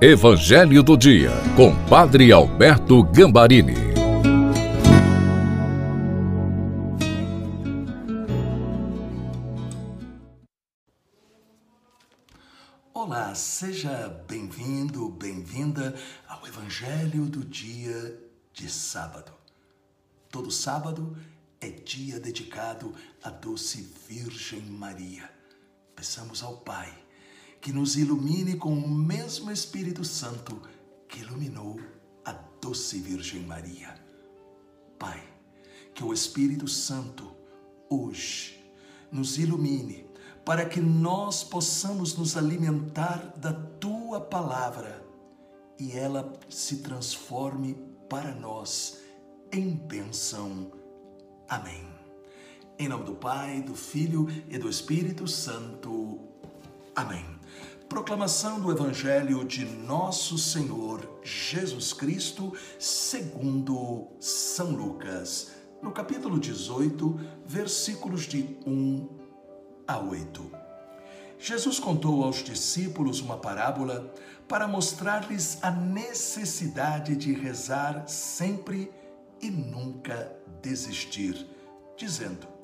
Evangelho do Dia, com Padre Alberto Gambarini. Olá, seja bem-vindo, bem-vinda ao Evangelho do Dia de sábado. Todo sábado é dia dedicado à doce Virgem Maria. Peçamos ao Pai que nos ilumine com o mesmo Espírito Santo que iluminou a doce Virgem Maria. Pai, que o Espírito Santo hoje nos ilumine para que nós possamos nos alimentar da tua palavra e ela se transforme para nós em bênção. Amém. Em nome do Pai, do Filho e do Espírito Santo. Amém. Proclamação do Evangelho de Nosso Senhor Jesus Cristo, segundo São Lucas, no capítulo 18, versículos de 1 a 8. Jesus contou aos discípulos uma parábola para mostrar-lhes a necessidade de rezar sempre e nunca desistir, dizendo: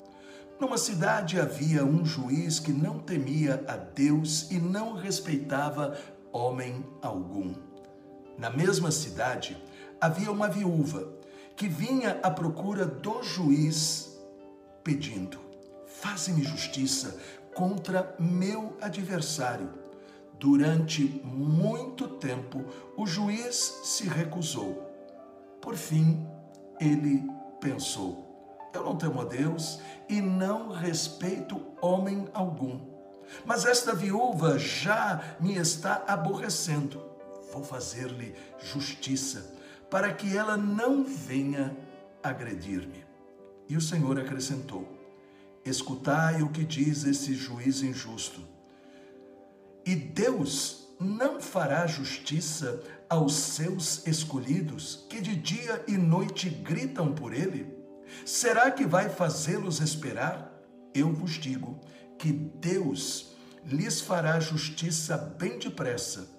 numa cidade havia um juiz que não temia a Deus e não respeitava homem algum. Na mesma cidade havia uma viúva que vinha à procura do juiz pedindo: Faze-me justiça contra meu adversário. Durante muito tempo o juiz se recusou. Por fim, ele pensou: eu não temo a Deus e não respeito homem algum. Mas esta viúva já me está aborrecendo. Vou fazer-lhe justiça, para que ela não venha agredir-me. E o Senhor acrescentou: Escutai o que diz esse juiz injusto. E Deus não fará justiça aos seus escolhidos, que de dia e noite gritam por ele? Será que vai fazê-los esperar? Eu vos digo que Deus lhes fará justiça bem depressa.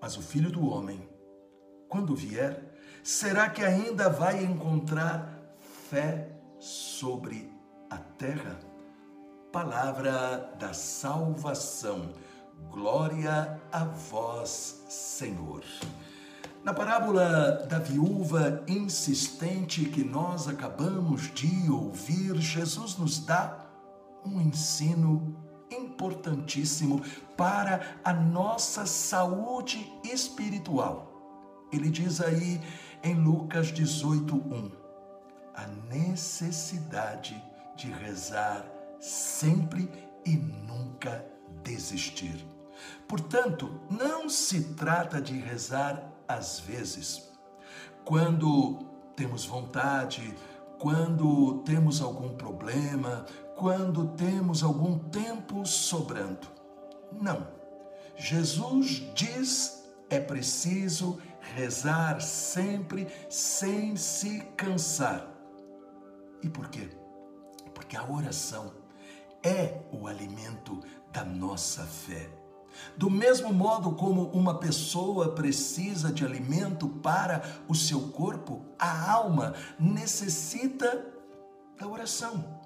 Mas o filho do homem, quando vier, será que ainda vai encontrar fé sobre a terra? Palavra da salvação. Glória a vós, Senhor. Na parábola da viúva insistente que nós acabamos de ouvir, Jesus nos dá um ensino importantíssimo para a nossa saúde espiritual. Ele diz aí em Lucas 18:1 a necessidade de rezar sempre e nunca desistir. Portanto, não se trata de rezar às vezes, quando temos vontade, quando temos algum problema, quando temos algum tempo sobrando. Não. Jesus diz é preciso rezar sempre sem se cansar. E por quê? Porque a oração é o alimento da nossa fé. Do mesmo modo como uma pessoa precisa de alimento para o seu corpo, a alma necessita da oração.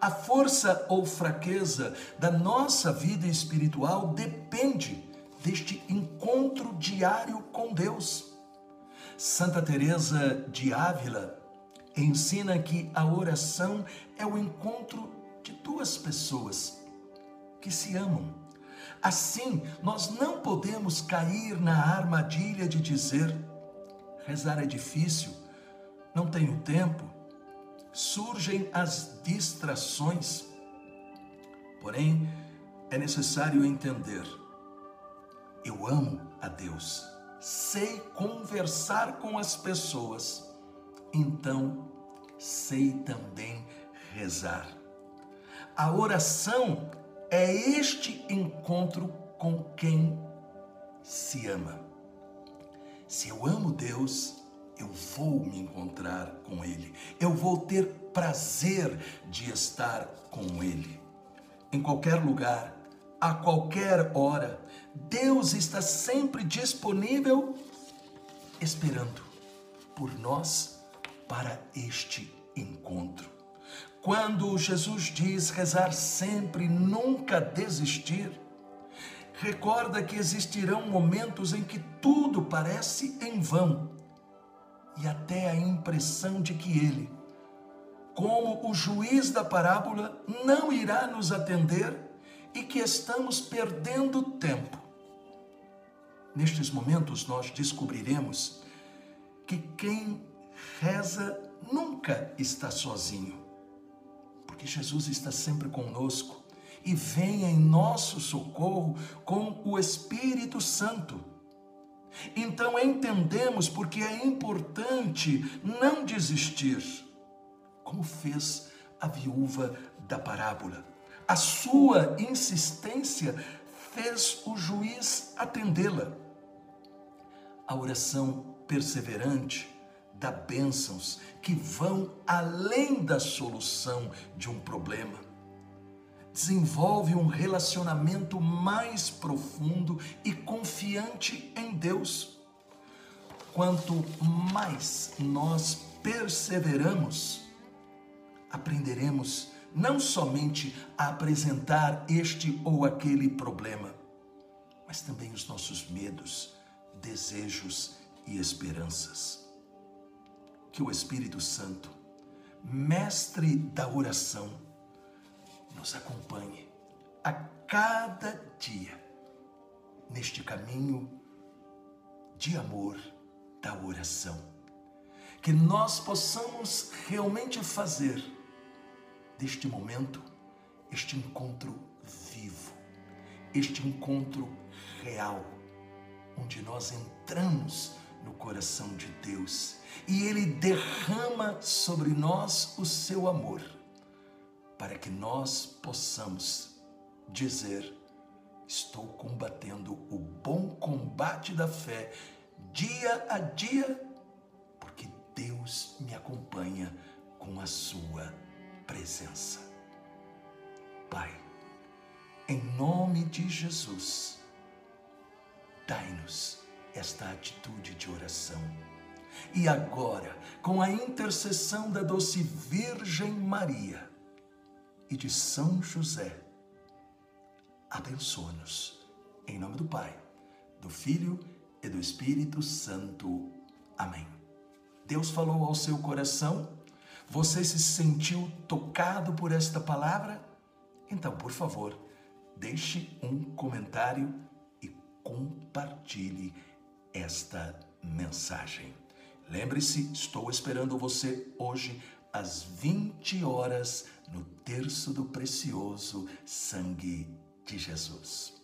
A força ou fraqueza da nossa vida espiritual depende deste encontro diário com Deus. Santa Teresa de Ávila ensina que a oração é o encontro de duas pessoas que se amam Assim, nós não podemos cair na armadilha de dizer: rezar é difícil, não tenho tempo, surgem as distrações. Porém, é necessário entender: eu amo a Deus, sei conversar com as pessoas, então sei também rezar. A oração é este encontro com quem se ama. Se eu amo Deus, eu vou me encontrar com Ele. Eu vou ter prazer de estar com Ele. Em qualquer lugar, a qualquer hora. Deus está sempre disponível, esperando por nós para este encontro. Quando Jesus diz rezar sempre, nunca desistir, recorda que existirão momentos em que tudo parece em vão e até a impressão de que Ele, como o juiz da parábola, não irá nos atender e que estamos perdendo tempo. Nestes momentos, nós descobriremos que quem reza nunca está sozinho, porque Jesus está sempre conosco e vem em nosso socorro com o Espírito Santo. Então entendemos porque é importante não desistir, como fez a viúva da parábola. A sua insistência fez o juiz atendê-la. A oração perseverante dá bênçãos que vão além da solução de um problema. Desenvolve um relacionamento mais profundo e confiante em Deus. Quanto mais nós perseveramos, aprenderemos não somente a apresentar este ou aquele problema, mas também os nossos medos, desejos e esperanças que o Espírito Santo, mestre da oração, nos acompanhe a cada dia neste caminho de amor da oração. Que nós possamos realmente fazer deste momento este encontro vivo, este encontro real, onde nós entramos no coração de Deus e Ele derrama sobre nós o seu amor, para que nós possamos dizer: Estou combatendo o bom combate da fé dia a dia, porque Deus me acompanha com a Sua presença. Pai, em nome de Jesus, dai-nos esta atitude de oração. E agora, com a intercessão da doce Virgem Maria e de São José, abençoa-nos. Em nome do Pai, do Filho e do Espírito Santo. Amém. Deus falou ao seu coração? Você se sentiu tocado por esta palavra? Então, por favor, deixe um comentário e compartilhe esta mensagem. Lembre-se, estou esperando você hoje às 20 horas no terço do precioso sangue de Jesus.